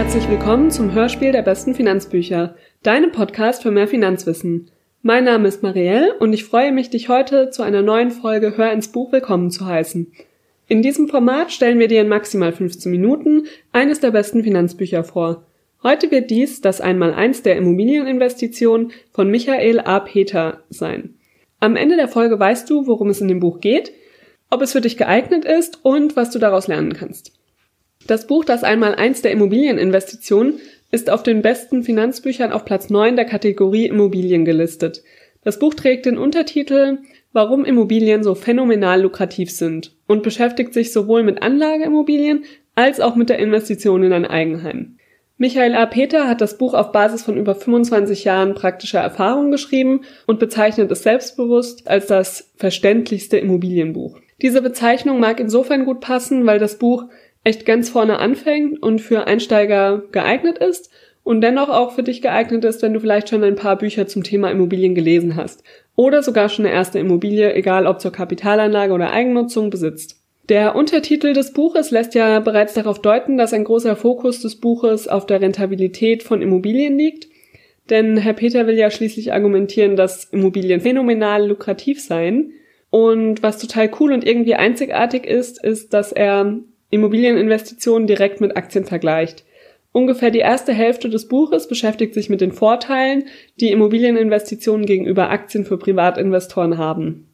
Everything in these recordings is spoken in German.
Herzlich willkommen zum Hörspiel der besten Finanzbücher, deinem Podcast für mehr Finanzwissen. Mein Name ist Marielle und ich freue mich, dich heute zu einer neuen Folge Hör ins Buch willkommen zu heißen. In diesem Format stellen wir dir in maximal 15 Minuten eines der besten Finanzbücher vor. Heute wird dies das Einmaleins der Immobilieninvestition von Michael A. Peter sein. Am Ende der Folge weißt du, worum es in dem Buch geht, ob es für dich geeignet ist und was du daraus lernen kannst. Das Buch Das Einmaleins der Immobilieninvestition ist auf den besten Finanzbüchern auf Platz 9 der Kategorie Immobilien gelistet. Das Buch trägt den Untertitel Warum Immobilien so phänomenal lukrativ sind und beschäftigt sich sowohl mit Anlageimmobilien als auch mit der Investition in ein Eigenheim. Michael A. Peter hat das Buch auf Basis von über 25 Jahren praktischer Erfahrung geschrieben und bezeichnet es selbstbewusst als das verständlichste Immobilienbuch. Diese Bezeichnung mag insofern gut passen, weil das Buch echt ganz vorne anfängt und für Einsteiger geeignet ist und dennoch auch für dich geeignet ist, wenn du vielleicht schon ein paar Bücher zum Thema Immobilien gelesen hast oder sogar schon eine erste Immobilie, egal ob zur Kapitalanlage oder Eigennutzung, besitzt. Der Untertitel des Buches lässt ja bereits darauf deuten, dass ein großer Fokus des Buches auf der Rentabilität von Immobilien liegt. Denn Herr Peter will ja schließlich argumentieren, dass Immobilien phänomenal lukrativ seien. Und was total cool und irgendwie einzigartig ist, ist, dass er Immobilieninvestitionen direkt mit Aktien vergleicht. Ungefähr die erste Hälfte des Buches beschäftigt sich mit den Vorteilen, die Immobilieninvestitionen gegenüber Aktien für Privatinvestoren haben.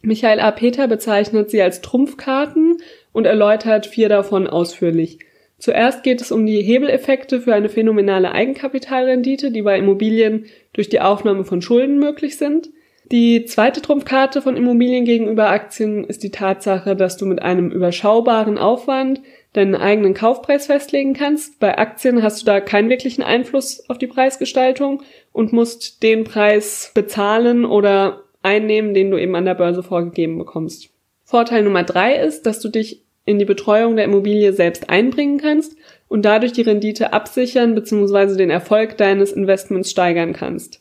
Michael A. Peter bezeichnet sie als Trumpfkarten und erläutert vier davon ausführlich. Zuerst geht es um die Hebeleffekte für eine phänomenale Eigenkapitalrendite, die bei Immobilien durch die Aufnahme von Schulden möglich sind. Die zweite Trumpfkarte von Immobilien gegenüber Aktien ist die Tatsache, dass du mit einem überschaubaren Aufwand deinen eigenen Kaufpreis festlegen kannst. Bei Aktien hast du da keinen wirklichen Einfluss auf die Preisgestaltung und musst den Preis bezahlen oder einnehmen, den du eben an der Börse vorgegeben bekommst. Vorteil Nummer drei ist, dass du dich in die Betreuung der Immobilie selbst einbringen kannst und dadurch die Rendite absichern bzw. den Erfolg deines Investments steigern kannst.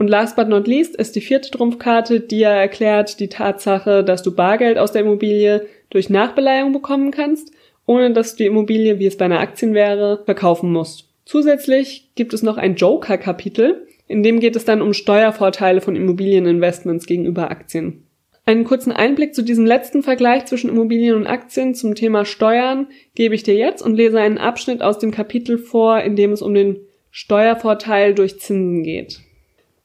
Und last but not least ist die vierte Trumpfkarte, die ja erklärt die Tatsache, dass du Bargeld aus der Immobilie durch Nachbeleihung bekommen kannst, ohne dass du die Immobilie, wie es bei einer Aktien wäre, verkaufen musst. Zusätzlich gibt es noch ein Joker-Kapitel, in dem geht es dann um Steuervorteile von Immobilieninvestments gegenüber Aktien. Einen kurzen Einblick zu diesem letzten Vergleich zwischen Immobilien und Aktien zum Thema Steuern gebe ich dir jetzt und lese einen Abschnitt aus dem Kapitel vor, in dem es um den Steuervorteil durch Zinsen geht.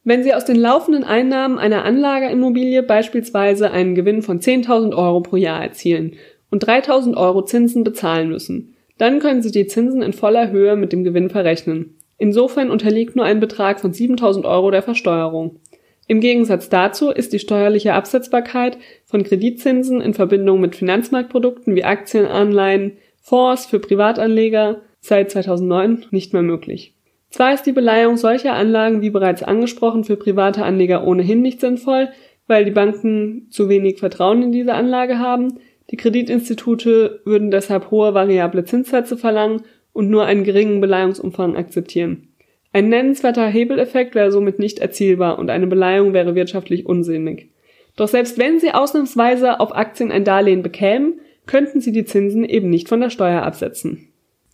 Wenn Sie aus den laufenden Einnahmen einer Anlageimmobilie beispielsweise einen Gewinn von 10.000 Euro pro Jahr erzielen und 3.000 Euro Zinsen bezahlen müssen, dann können Sie die Zinsen in voller Höhe mit dem Gewinn verrechnen. Insofern unterliegt nur ein Betrag von 7000 Euro der Versteuerung. Im Gegensatz dazu ist die steuerliche Absetzbarkeit von Kreditzinsen in Verbindung mit Finanzmarktprodukten wie Aktien, Anleihen, Fonds für Privatanleger seit 2009 nicht mehr möglich. Zwar ist die Beleihung solcher Anlagen, wie bereits angesprochen, für private Anleger ohnehin nicht sinnvoll, weil die Banken zu wenig Vertrauen in diese Anlage haben, die Kreditinstitute würden deshalb hohe variable Zinssätze verlangen und nur einen geringen Beleihungsumfang akzeptieren. Ein nennenswerter Hebeleffekt wäre somit nicht erzielbar und eine Beleihung wäre wirtschaftlich unsinnig. Doch selbst wenn Sie ausnahmsweise auf Aktien ein Darlehen bekämen, könnten Sie die Zinsen eben nicht von der Steuer absetzen.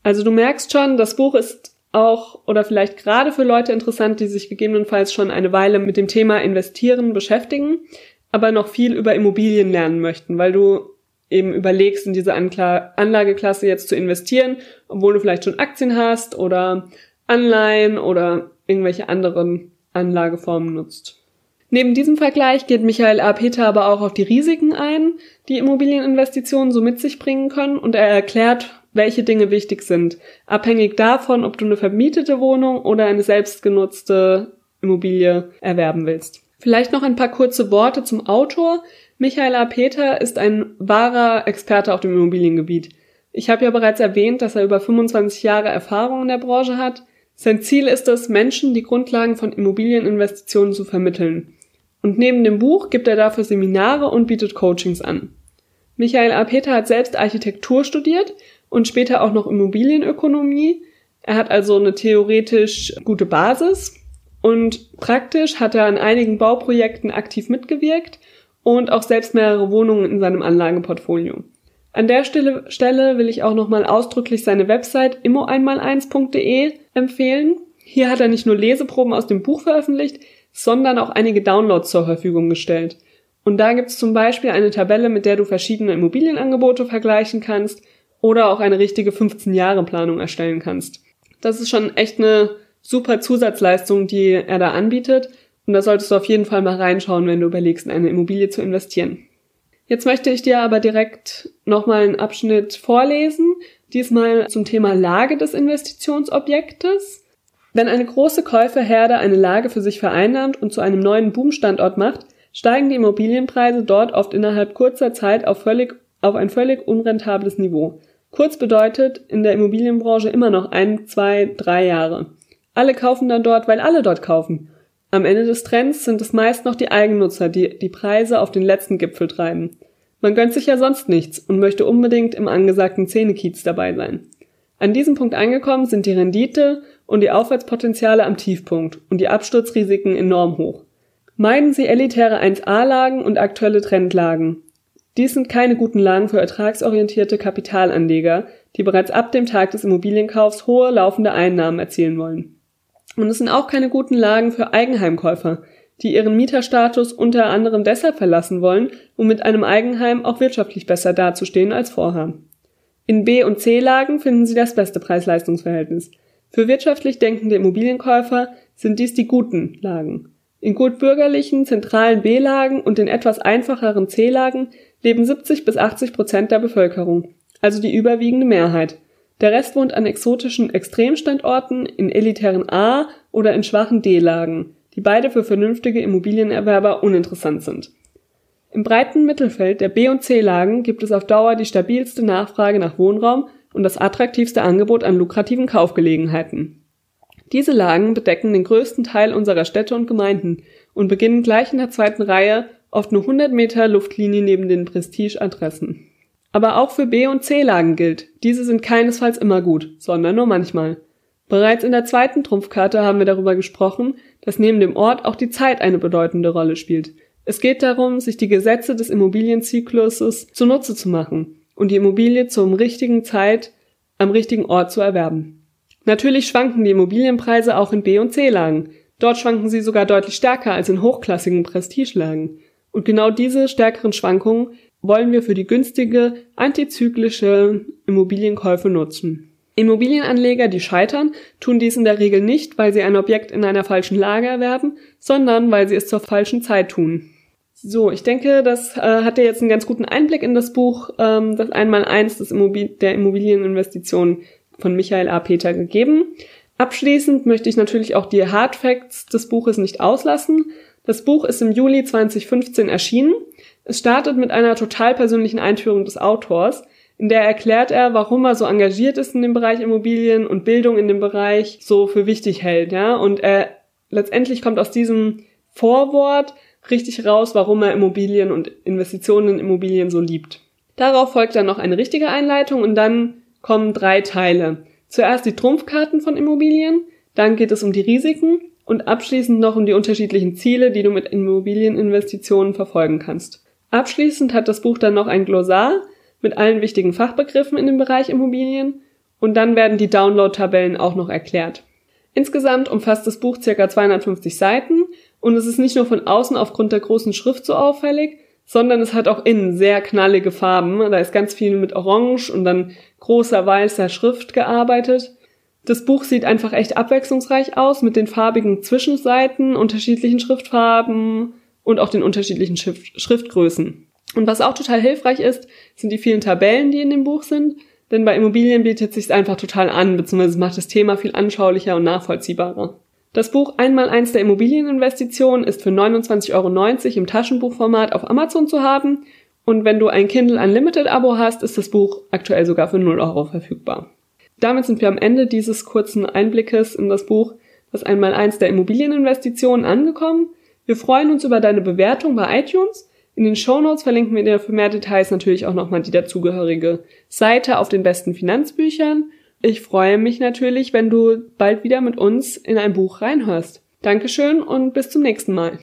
Also du merkst schon, das Buch ist auch oder vielleicht gerade für Leute interessant, die sich gegebenenfalls schon eine Weile mit dem Thema Investieren beschäftigen, aber noch viel über Immobilien lernen möchten, weil du eben überlegst, in diese Anlageklasse jetzt zu investieren, obwohl du vielleicht schon Aktien hast oder Anleihen oder irgendwelche anderen Anlageformen nutzt. Neben diesem Vergleich geht Michael A. Peter aber auch auf die Risiken ein, die Immobilieninvestitionen so mit sich bringen können und er erklärt, welche Dinge wichtig sind, abhängig davon, ob du eine vermietete Wohnung oder eine selbstgenutzte Immobilie erwerben willst. Vielleicht noch ein paar kurze Worte zum Autor. Michaela Peter ist ein wahrer Experte auf dem Immobiliengebiet. Ich habe ja bereits erwähnt, dass er über 25 Jahre Erfahrung in der Branche hat. Sein Ziel ist es, Menschen die Grundlagen von Immobilieninvestitionen zu vermitteln. Und neben dem Buch gibt er dafür Seminare und bietet Coachings an. Michael A. Peter hat selbst Architektur studiert und später auch noch Immobilienökonomie. Er hat also eine theoretisch gute Basis und praktisch hat er an einigen Bauprojekten aktiv mitgewirkt und auch selbst mehrere Wohnungen in seinem Anlageportfolio. An der Stelle, Stelle will ich auch nochmal ausdrücklich seine Website immo1x1.de empfehlen. Hier hat er nicht nur Leseproben aus dem Buch veröffentlicht, sondern auch einige Downloads zur Verfügung gestellt. Und da gibt's zum Beispiel eine Tabelle, mit der du verschiedene Immobilienangebote vergleichen kannst oder auch eine richtige 15-Jahre-Planung erstellen kannst. Das ist schon echt eine super Zusatzleistung, die er da anbietet. Und da solltest du auf jeden Fall mal reinschauen, wenn du überlegst, in eine Immobilie zu investieren. Jetzt möchte ich dir aber direkt nochmal einen Abschnitt vorlesen, diesmal zum Thema Lage des Investitionsobjektes. Wenn eine große Käuferherde eine Lage für sich vereinnahmt und zu einem neuen Boomstandort macht, steigen die Immobilienpreise dort oft innerhalb kurzer Zeit auf, völlig, auf ein völlig unrentables Niveau. Kurz bedeutet in der Immobilienbranche immer noch ein, zwei, drei Jahre. Alle kaufen dann dort, weil alle dort kaufen. Am Ende des Trends sind es meist noch die Eigennutzer, die die Preise auf den letzten Gipfel treiben. Man gönnt sich ja sonst nichts und möchte unbedingt im angesagten Zähnekiez dabei sein. An diesem Punkt angekommen sind die Rendite und die Aufwärtspotenziale am Tiefpunkt und die Absturzrisiken enorm hoch. Meiden Sie elitäre 1a-Lagen und aktuelle Trendlagen. Dies sind keine guten Lagen für ertragsorientierte Kapitalanleger, die bereits ab dem Tag des Immobilienkaufs hohe laufende Einnahmen erzielen wollen. Und es sind auch keine guten Lagen für Eigenheimkäufer, die ihren Mieterstatus unter anderem deshalb verlassen wollen, um mit einem Eigenheim auch wirtschaftlich besser dazustehen als vorher. In B- und C-Lagen finden Sie das beste Preis-Leistungs-Verhältnis. Für wirtschaftlich denkende Immobilienkäufer sind dies die guten Lagen. In gut bürgerlichen, zentralen B-Lagen und in etwas einfacheren C-Lagen leben 70 bis 80 Prozent der Bevölkerung, also die überwiegende Mehrheit. Der Rest wohnt an exotischen Extremstandorten, in elitären A- oder in schwachen D-Lagen, die beide für vernünftige Immobilienerwerber uninteressant sind. Im breiten Mittelfeld der B- und C-Lagen gibt es auf Dauer die stabilste Nachfrage nach Wohnraum und das attraktivste Angebot an lukrativen Kaufgelegenheiten. Diese Lagen bedecken den größten Teil unserer Städte und Gemeinden und beginnen gleich in der zweiten Reihe, oft nur 100 Meter Luftlinie neben den Prestige-Adressen. Aber auch für B- und C-Lagen gilt, diese sind keinesfalls immer gut, sondern nur manchmal. Bereits in der zweiten Trumpfkarte haben wir darüber gesprochen, dass neben dem Ort auch die Zeit eine bedeutende Rolle spielt. Es geht darum, sich die Gesetze des Immobilienzykluses zunutze zu machen und die Immobilie zum richtigen Zeit am richtigen Ort zu erwerben. Natürlich schwanken die Immobilienpreise auch in B- und C-Lagen. Dort schwanken sie sogar deutlich stärker als in hochklassigen Prestigelagen. Und genau diese stärkeren Schwankungen wollen wir für die günstige, antizyklische Immobilienkäufe nutzen. Immobilienanleger, die scheitern, tun dies in der Regel nicht, weil sie ein Objekt in einer falschen Lage erwerben, sondern weil sie es zur falschen Zeit tun. So, ich denke, das äh, hat dir jetzt einen ganz guten Einblick in das Buch, ähm, das Einmaleins des Immobil der Immobilieninvestitionen von Michael A. Peter gegeben. Abschließend möchte ich natürlich auch die Hard Facts des Buches nicht auslassen. Das Buch ist im Juli 2015 erschienen. Es startet mit einer total persönlichen Einführung des Autors, in der erklärt er, warum er so engagiert ist in dem Bereich Immobilien und Bildung in dem Bereich so für wichtig hält, ja. Und er letztendlich kommt aus diesem Vorwort richtig raus, warum er Immobilien und Investitionen in Immobilien so liebt. Darauf folgt dann noch eine richtige Einleitung und dann kommen drei Teile. Zuerst die Trumpfkarten von Immobilien, dann geht es um die Risiken und abschließend noch um die unterschiedlichen Ziele, die du mit Immobilieninvestitionen verfolgen kannst. Abschließend hat das Buch dann noch ein Glossar mit allen wichtigen Fachbegriffen in dem Bereich Immobilien und dann werden die Download-Tabellen auch noch erklärt. Insgesamt umfasst das Buch ca. 250 Seiten und es ist nicht nur von außen aufgrund der großen Schrift so auffällig, sondern es hat auch innen sehr knallige Farben. Da ist ganz viel mit Orange und dann großer weißer Schrift gearbeitet. Das Buch sieht einfach echt abwechslungsreich aus mit den farbigen Zwischenseiten, unterschiedlichen Schriftfarben und auch den unterschiedlichen Schrift Schriftgrößen. Und was auch total hilfreich ist, sind die vielen Tabellen, die in dem Buch sind. Denn bei Immobilien bietet es sich einfach total an, beziehungsweise macht das Thema viel anschaulicher und nachvollziehbarer. Das Buch Einmal eins der Immobilieninvestitionen ist für 29,90 Euro im Taschenbuchformat auf Amazon zu haben und wenn du ein Kindle Unlimited Abo hast, ist das Buch aktuell sogar für 0 Euro verfügbar. Damit sind wir am Ende dieses kurzen Einblickes in das Buch Das Einmal eins der Immobilieninvestitionen angekommen. Wir freuen uns über deine Bewertung bei iTunes. In den Show Notes verlinken wir dir für mehr Details natürlich auch nochmal die dazugehörige Seite auf den besten Finanzbüchern ich freue mich natürlich, wenn du bald wieder mit uns in ein Buch reinhörst. Dankeschön und bis zum nächsten Mal.